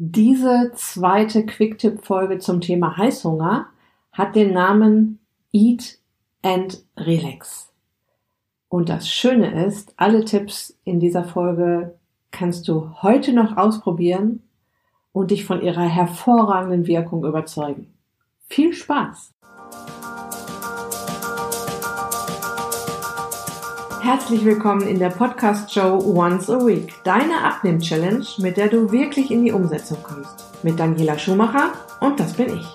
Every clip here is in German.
Diese zweite Quick-Tipp-Folge zum Thema Heißhunger hat den Namen Eat and Relax. Und das Schöne ist, alle Tipps in dieser Folge kannst du heute noch ausprobieren und dich von ihrer hervorragenden Wirkung überzeugen. Viel Spaß! Herzlich willkommen in der Podcast-Show Once a Week, deine Abnehm-Challenge, mit der du wirklich in die Umsetzung kommst. Mit Daniela Schumacher und das bin ich.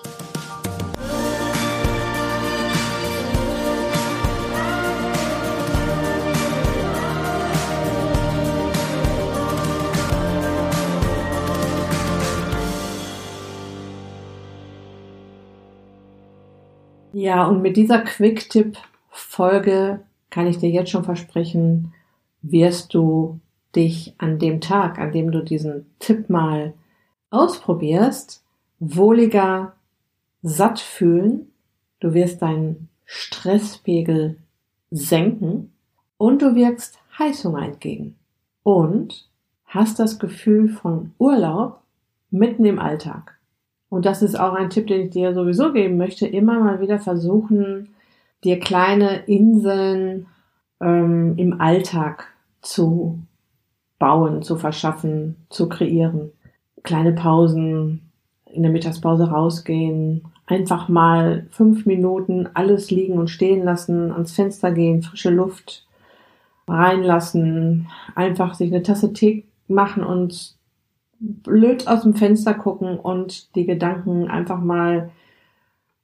Ja, und mit dieser Quick-Tipp-Folge kann ich dir jetzt schon versprechen, wirst du dich an dem Tag, an dem du diesen Tipp mal ausprobierst, wohliger satt fühlen. Du wirst deinen Stresspegel senken und du wirkst Heißhunger entgegen. Und hast das Gefühl von Urlaub mitten im Alltag. Und das ist auch ein Tipp, den ich dir sowieso geben möchte. Immer mal wieder versuchen, dir kleine Inseln ähm, im Alltag zu bauen, zu verschaffen, zu kreieren. Kleine Pausen, in der Mittagspause rausgehen, einfach mal fünf Minuten alles liegen und stehen lassen, ans Fenster gehen, frische Luft reinlassen, einfach sich eine Tasse Tee machen und blöd aus dem Fenster gucken und die Gedanken einfach mal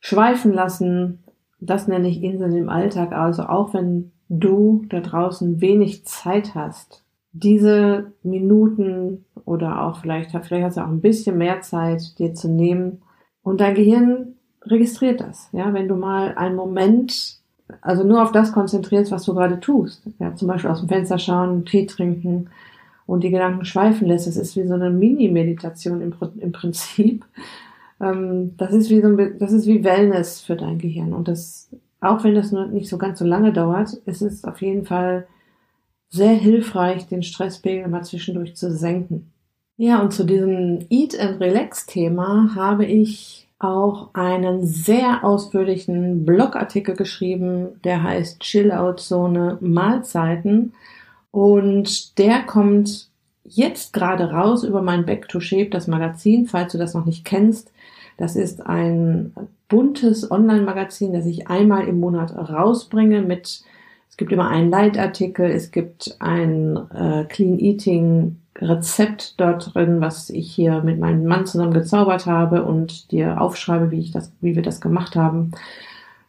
schweifen lassen, das nenne ich Inseln im Alltag. Also auch wenn du da draußen wenig Zeit hast, diese Minuten oder auch vielleicht, vielleicht hast du auch ein bisschen mehr Zeit, dir zu nehmen und dein Gehirn registriert das. Ja, wenn du mal einen Moment, also nur auf das konzentrierst, was du gerade tust. Ja, zum Beispiel aus dem Fenster schauen, Tee trinken und die Gedanken schweifen lässt. Das ist wie so eine Mini-Meditation im, im Prinzip. Ähm, das ist wie so ein, das ist wie Wellness für dein Gehirn. Und das, auch wenn das nur nicht so ganz so lange dauert, ist es auf jeden Fall sehr hilfreich, den Stresspegel mal zwischendurch zu senken. Ja, und zu diesem Eat and Relax Thema habe ich auch einen sehr ausführlichen Blogartikel geschrieben, der heißt Chill Out Zone Mahlzeiten. Und der kommt jetzt gerade raus über mein Back to Shape, das Magazin, falls du das noch nicht kennst. Das ist ein buntes Online-Magazin, das ich einmal im Monat rausbringe mit, es gibt immer einen Leitartikel, es gibt ein äh, Clean Eating Rezept dort drin, was ich hier mit meinem Mann zusammen gezaubert habe und dir aufschreibe, wie ich das, wie wir das gemacht haben.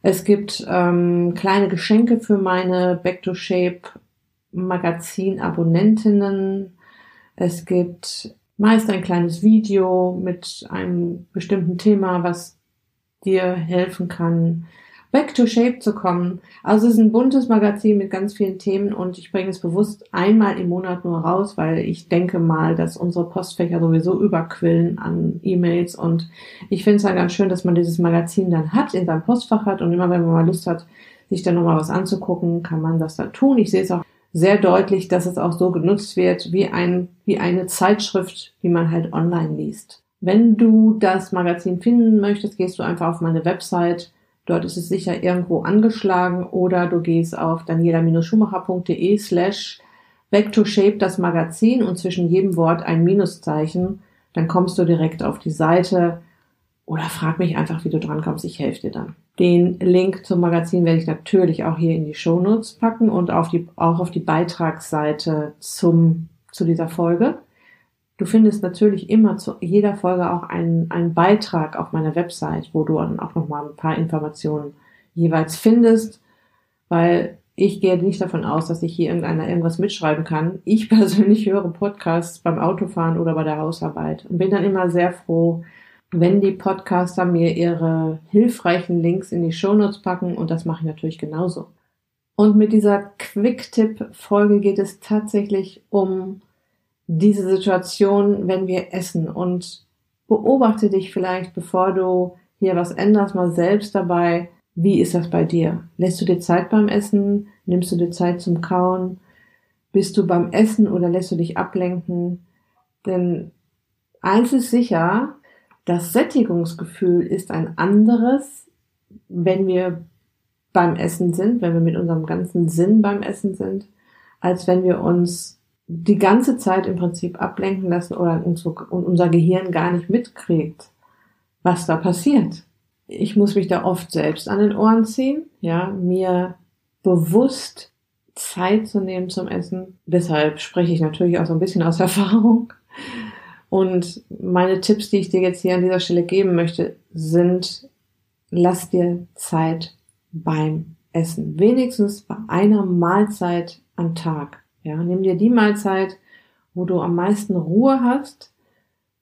Es gibt ähm, kleine Geschenke für meine Back to Shape Magazin Abonnentinnen. Es gibt meist ein kleines Video mit einem bestimmten Thema, was dir helfen kann, back to shape zu kommen. Also es ist ein buntes Magazin mit ganz vielen Themen und ich bringe es bewusst einmal im Monat nur raus, weil ich denke mal, dass unsere Postfächer sowieso überquillen an E-Mails und ich finde es dann ganz schön, dass man dieses Magazin dann hat, in seinem Postfach hat und immer wenn man mal Lust hat, sich dann nochmal was anzugucken, kann man das dann tun. Ich sehe es auch sehr deutlich, dass es auch so genutzt wird wie ein, wie eine Zeitschrift, die man halt online liest. Wenn du das Magazin finden möchtest, gehst du einfach auf meine Website. Dort ist es sicher irgendwo angeschlagen oder du gehst auf daniela-schumacher.de slash back to shape das Magazin und zwischen jedem Wort ein Minuszeichen. Dann kommst du direkt auf die Seite oder frag mich einfach, wie du drankommst. Ich helfe dir dann. Den Link zum Magazin werde ich natürlich auch hier in die Show Notes packen und auf die, auch auf die Beitragsseite zum, zu dieser Folge. Du findest natürlich immer zu jeder Folge auch einen, einen Beitrag auf meiner Website, wo du dann auch nochmal ein paar Informationen jeweils findest, weil ich gehe nicht davon aus, dass ich hier irgendeiner irgendwas mitschreiben kann. Ich persönlich höre Podcasts beim Autofahren oder bei der Hausarbeit und bin dann immer sehr froh, wenn die Podcaster mir ihre hilfreichen Links in die Shownotes packen und das mache ich natürlich genauso. Und mit dieser Quick-Tipp-Folge geht es tatsächlich um diese Situation, wenn wir essen und beobachte dich vielleicht, bevor du hier was änderst, mal selbst dabei. Wie ist das bei dir? Lässt du dir Zeit beim Essen? Nimmst du dir Zeit zum Kauen? Bist du beim Essen oder lässt du dich ablenken? Denn eins ist sicher, das Sättigungsgefühl ist ein anderes, wenn wir beim Essen sind, wenn wir mit unserem ganzen Sinn beim Essen sind, als wenn wir uns die ganze Zeit im Prinzip ablenken lassen oder unser Gehirn gar nicht mitkriegt, was da passiert. Ich muss mich da oft selbst an den Ohren ziehen, ja, mir bewusst Zeit zu nehmen zum Essen. Deshalb spreche ich natürlich auch so ein bisschen aus Erfahrung. Und meine Tipps, die ich dir jetzt hier an dieser Stelle geben möchte, sind, lass dir Zeit beim Essen. Wenigstens bei einer Mahlzeit am Tag. Ja, nimm dir die Mahlzeit, wo du am meisten Ruhe hast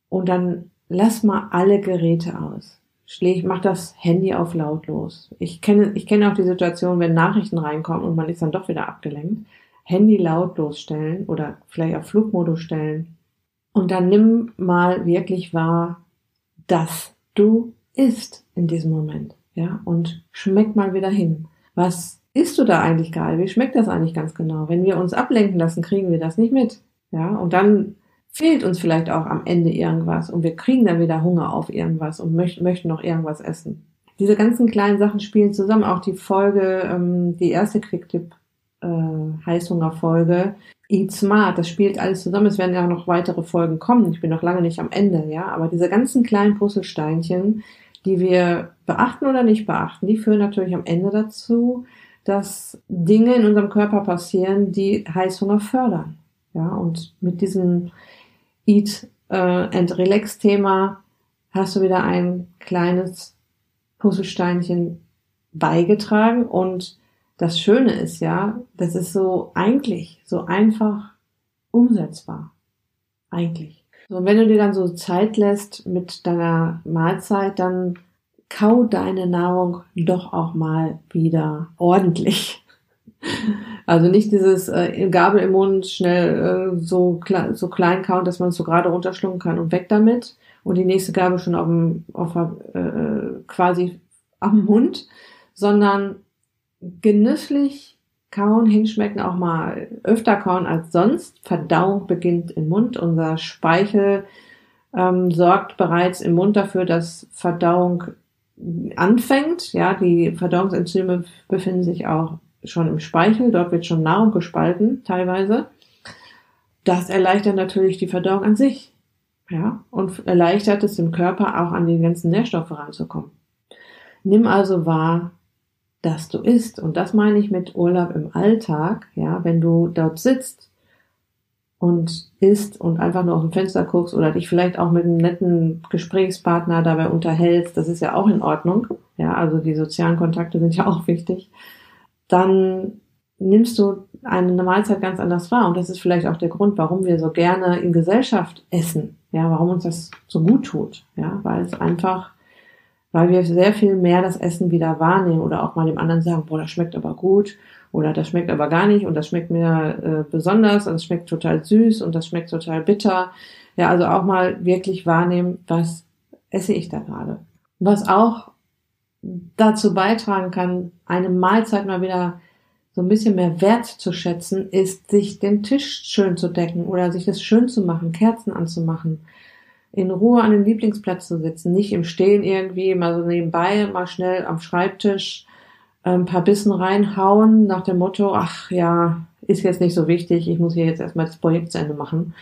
und dann lass mal alle Geräte aus. Schläg, mach das Handy auf lautlos. Ich kenne, ich kenne auch die Situation, wenn Nachrichten reinkommen und man ist dann doch wieder abgelenkt. Handy lautlos stellen oder vielleicht auf Flugmodus stellen. Und dann nimm mal wirklich wahr, dass du isst in diesem Moment. Ja, und schmeck mal wieder hin. Was isst du da eigentlich gerade? Wie schmeckt das eigentlich ganz genau? Wenn wir uns ablenken lassen, kriegen wir das nicht mit. Ja, und dann fehlt uns vielleicht auch am Ende irgendwas und wir kriegen dann wieder Hunger auf irgendwas und möchten, möchten noch irgendwas essen. Diese ganzen kleinen Sachen spielen zusammen. Auch die Folge, ähm, die erste Quicktip äh, Eat Smart, das spielt alles zusammen. Es werden ja noch weitere Folgen kommen. Ich bin noch lange nicht am Ende, ja. Aber diese ganzen kleinen Puzzlesteinchen, die wir beachten oder nicht beachten, die führen natürlich am Ende dazu, dass Dinge in unserem Körper passieren, die Heißhunger fördern. Ja, und mit diesem Eat äh, and Relax Thema hast du wieder ein kleines Puzzlesteinchen beigetragen und das Schöne ist ja, das ist so eigentlich so einfach umsetzbar. Eigentlich. So, und wenn du dir dann so Zeit lässt mit deiner Mahlzeit, dann kau deine Nahrung doch auch mal wieder ordentlich. Also nicht dieses äh, Gabel im Mund schnell äh, so, kle so klein kauen, dass man es so gerade runterschlucken kann und weg damit und die nächste Gabel schon auf dem, auf, äh, quasi am Mund, sondern genüsslich kauen, hinschmecken, auch mal öfter kauen als sonst. Verdauung beginnt im Mund. Unser Speichel ähm, sorgt bereits im Mund dafür, dass Verdauung anfängt. Ja, die Verdauungsenzyme befinden sich auch schon im Speichel. Dort wird schon Nahrung gespalten, teilweise. Das erleichtert natürlich die Verdauung an sich. Ja, und erleichtert es dem Körper auch an die ganzen Nährstoffe ranzukommen. Nimm also wahr, dass du isst. Und das meine ich mit Urlaub im Alltag. Ja, wenn du dort sitzt und isst und einfach nur aus dem Fenster guckst oder dich vielleicht auch mit einem netten Gesprächspartner dabei unterhältst, das ist ja auch in Ordnung. Ja, also die sozialen Kontakte sind ja auch wichtig. Dann nimmst du eine Mahlzeit ganz anders wahr und das ist vielleicht auch der Grund, warum wir so gerne in Gesellschaft essen. Ja, warum uns das so gut tut. Ja, weil es einfach, weil wir sehr viel mehr das Essen wieder wahrnehmen oder auch mal dem anderen sagen, boah, das schmeckt aber gut oder das schmeckt aber gar nicht und das schmeckt mir äh, besonders und das schmeckt total süß und das schmeckt total bitter. Ja, also auch mal wirklich wahrnehmen, was esse ich da gerade. Was auch dazu beitragen kann, eine Mahlzeit mal wieder so ein bisschen mehr Wert zu schätzen, ist, sich den Tisch schön zu decken oder sich das schön zu machen, Kerzen anzumachen, in Ruhe an den Lieblingsplatz zu sitzen, nicht im Stehen irgendwie, mal so nebenbei, mal schnell am Schreibtisch ein paar Bissen reinhauen nach dem Motto, ach ja, ist jetzt nicht so wichtig, ich muss hier jetzt erstmal das Projekt zu Ende machen.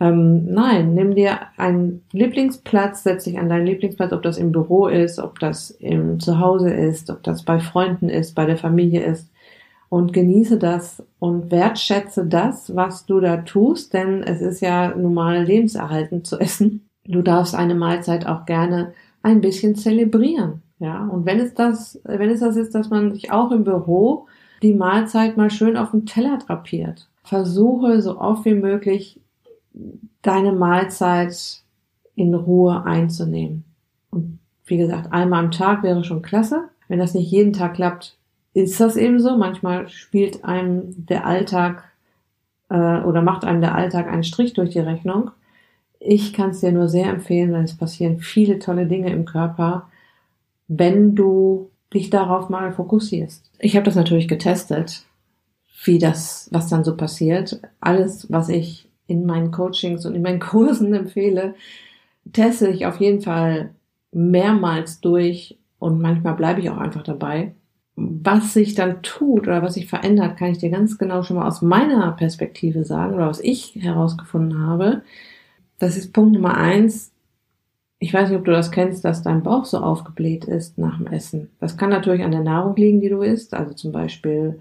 Ähm, nein, nimm dir einen Lieblingsplatz, setz dich an deinen Lieblingsplatz, ob das im Büro ist, ob das im Zuhause ist, ob das bei Freunden ist, bei der Familie ist und genieße das und wertschätze das, was du da tust, denn es ist ja normal lebenserhaltend zu essen. Du darfst eine Mahlzeit auch gerne ein bisschen zelebrieren. Ja, und wenn es das, wenn es das ist, dass man sich auch im Büro die Mahlzeit mal schön auf dem Teller drapiert. Versuche so oft wie möglich deine Mahlzeit in Ruhe einzunehmen. Und wie gesagt, einmal am Tag wäre schon klasse. Wenn das nicht jeden Tag klappt, ist das eben so. Manchmal spielt einem der Alltag äh, oder macht einem der Alltag einen Strich durch die Rechnung. Ich kann es dir nur sehr empfehlen, denn es passieren viele tolle Dinge im Körper, wenn du dich darauf mal fokussierst. Ich habe das natürlich getestet, wie das, was dann so passiert. Alles, was ich in meinen Coachings und in meinen Kursen empfehle, teste dich auf jeden Fall mehrmals durch und manchmal bleibe ich auch einfach dabei. Was sich dann tut oder was sich verändert, kann ich dir ganz genau schon mal aus meiner Perspektive sagen oder was ich herausgefunden habe. Das ist Punkt Nummer eins. Ich weiß nicht, ob du das kennst, dass dein Bauch so aufgebläht ist nach dem Essen. Das kann natürlich an der Nahrung liegen, die du isst, also zum Beispiel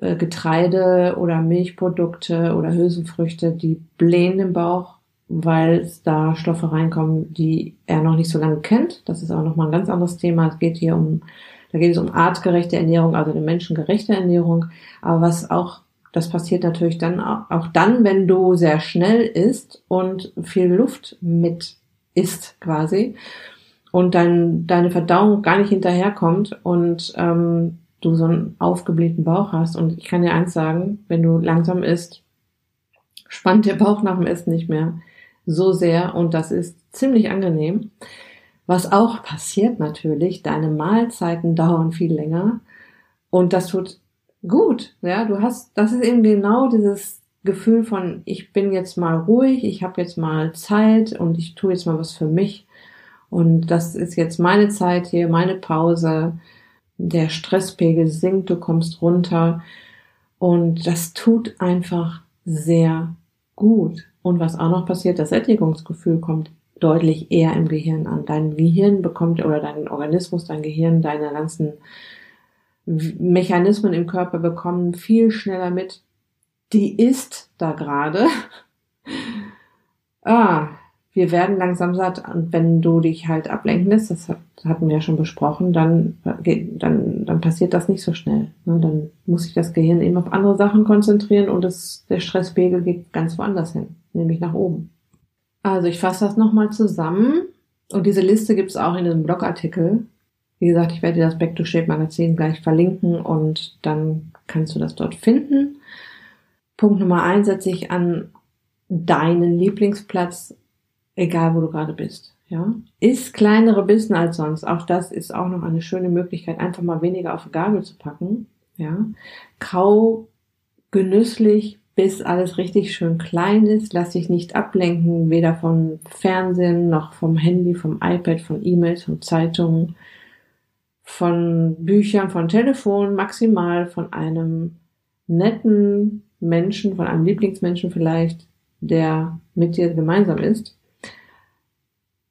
äh, Getreide oder Milchprodukte oder Hülsenfrüchte, die blähen den Bauch weil da Stoffe reinkommen, die er noch nicht so lange kennt. Das ist aber nochmal ein ganz anderes Thema. Es geht hier um, da geht es um artgerechte Ernährung, also eine menschengerechte Ernährung. Aber was auch, das passiert natürlich dann auch dann, wenn du sehr schnell isst und viel Luft mit isst quasi und dein, deine Verdauung gar nicht hinterherkommt und ähm, du so einen aufgeblähten Bauch hast. Und ich kann dir eins sagen, wenn du langsam isst, spannt der Bauch nach dem Essen nicht mehr so sehr und das ist ziemlich angenehm. Was auch passiert natürlich, deine Mahlzeiten dauern viel länger und das tut gut. Ja, du hast, das ist eben genau dieses Gefühl von, ich bin jetzt mal ruhig, ich habe jetzt mal Zeit und ich tue jetzt mal was für mich. Und das ist jetzt meine Zeit hier, meine Pause. Der Stresspegel sinkt, du kommst runter. Und das tut einfach sehr gut. Und was auch noch passiert, das Sättigungsgefühl kommt deutlich eher im Gehirn an. Dein Gehirn bekommt oder dein Organismus, dein Gehirn, deine ganzen Mechanismen im Körper bekommen viel schneller mit, die ist da gerade. ah, wir werden langsam satt und wenn du dich halt ablenken lässt, das hatten wir ja schon besprochen, dann, dann, dann passiert das nicht so schnell. Ne? Dann muss sich das Gehirn eben auf andere Sachen konzentrieren und das, der Stresspegel geht ganz woanders hin, nämlich nach oben. Also ich fasse das nochmal zusammen und diese Liste gibt es auch in einem Blogartikel. Wie gesagt, ich werde dir das Back to Shape Magazin gleich verlinken und dann kannst du das dort finden. Punkt Nummer eins setze ich an deinen Lieblingsplatz egal wo du gerade bist. Ja, ist kleinere Bissen als sonst. Auch das ist auch noch eine schöne Möglichkeit, einfach mal weniger auf die Gabel zu packen. Ja, kau genüsslich, bis alles richtig schön klein ist. Lass dich nicht ablenken, weder vom Fernsehen noch vom Handy, vom iPad, von E-Mails, von Zeitungen, von Büchern, von Telefon, maximal von einem netten Menschen, von einem Lieblingsmenschen vielleicht, der mit dir gemeinsam ist.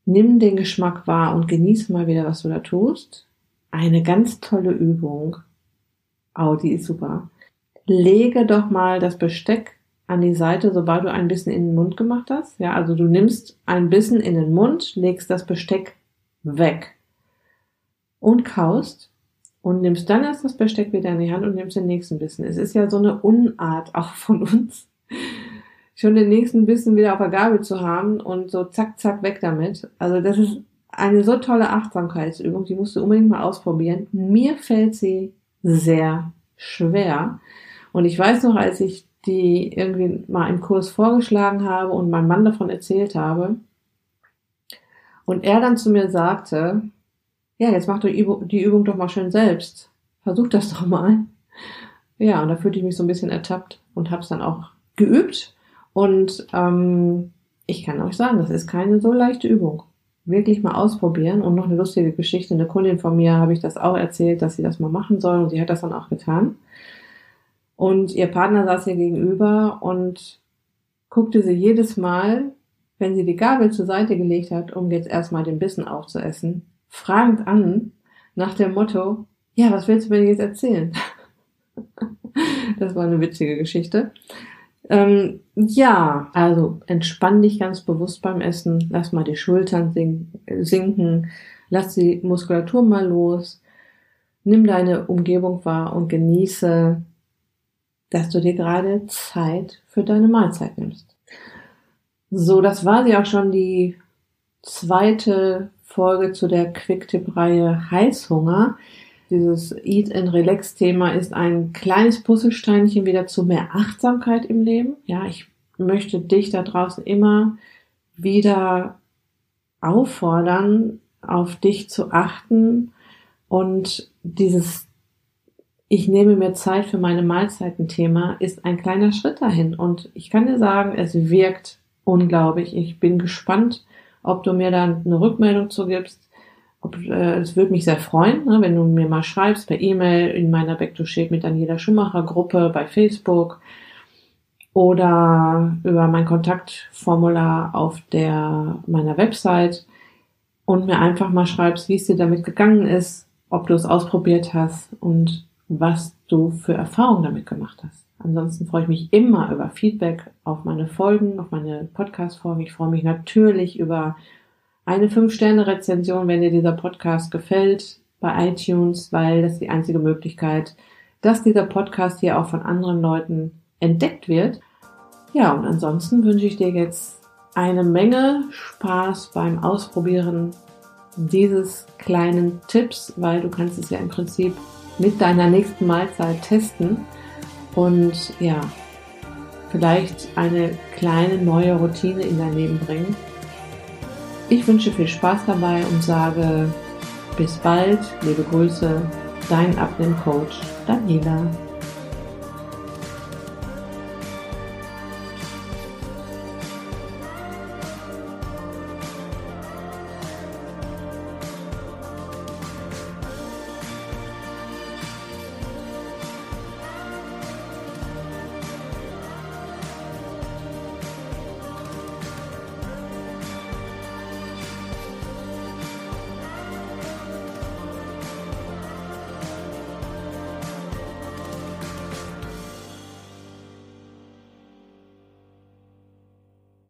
Nimm den Geschmack wahr und genieße mal wieder, was du da tust. Eine ganz tolle Übung. Oh, ist super. Lege doch mal das Besteck an die Seite, sobald du ein bisschen in den Mund gemacht hast. Ja, also du nimmst ein bisschen in den Mund, legst das Besteck weg und kaust und nimmst dann erst das Besteck wieder in die Hand und nimmst den nächsten Bissen. Es ist ja so eine Unart auch von uns, schon den nächsten Bissen wieder auf der Gabel zu haben und so zack, zack, weg damit. Also das ist eine so tolle Achtsamkeitsübung, die musst du unbedingt mal ausprobieren. Mir fällt sie sehr schwer. Und ich weiß noch, als ich die irgendwie mal im Kurs vorgeschlagen habe und meinem Mann davon erzählt habe, und er dann zu mir sagte, ja, jetzt mach doch die Übung doch mal schön selbst. Versuch das doch mal. Ja, und da fühlte ich mich so ein bisschen ertappt und habe es dann auch geübt und ähm, ich kann euch sagen, das ist keine so leichte Übung. Wirklich mal ausprobieren. Und noch eine lustige Geschichte. Eine Kundin von mir habe ich das auch erzählt, dass sie das mal machen soll und sie hat das dann auch getan. Und ihr Partner saß ihr gegenüber und guckte sie jedes Mal, wenn sie die Gabel zur Seite gelegt hat, um jetzt erstmal den Bissen aufzuessen, fragend an, nach dem Motto, ja, was willst du mir jetzt erzählen? das war eine witzige Geschichte. Ähm, ja, also entspann dich ganz bewusst beim Essen, lass mal die Schultern sinken, lass die Muskulatur mal los, nimm deine Umgebung wahr und genieße, dass du dir gerade Zeit für deine Mahlzeit nimmst. So, das war sie auch schon die zweite Folge zu der Quicktip-Reihe Heißhunger. Dieses Eat and Relax Thema ist ein kleines Puzzlesteinchen wieder zu mehr Achtsamkeit im Leben. Ja, ich möchte dich da draußen immer wieder auffordern, auf dich zu achten und dieses ich nehme mir Zeit für meine Mahlzeiten-Thema ist ein kleiner Schritt dahin. Und ich kann dir sagen, es wirkt unglaublich. Ich bin gespannt, ob du mir dann eine Rückmeldung zugibst. Äh, es würde mich sehr freuen, ne, wenn du mir mal schreibst per E-Mail in meiner Back to Shape mit Daniela Schumacher Gruppe bei Facebook oder über mein Kontaktformular auf der meiner Website und mir einfach mal schreibst, wie es dir damit gegangen ist, ob du es ausprobiert hast und was du für Erfahrungen damit gemacht hast. Ansonsten freue ich mich immer über Feedback auf meine Folgen, auf meine Podcast-Folgen. Ich freue mich natürlich über eine 5-Sterne-Rezension, wenn dir dieser Podcast gefällt bei iTunes, weil das ist die einzige Möglichkeit, dass dieser Podcast hier auch von anderen Leuten entdeckt wird. Ja, und ansonsten wünsche ich dir jetzt eine Menge Spaß beim Ausprobieren dieses kleinen Tipps, weil du kannst es ja im Prinzip mit deiner nächsten Mahlzeit testen und ja, vielleicht eine kleine neue Routine in dein Leben bringen. Ich wünsche viel Spaß dabei und sage bis bald, liebe Grüße, dein Abnehmcoach Daniela.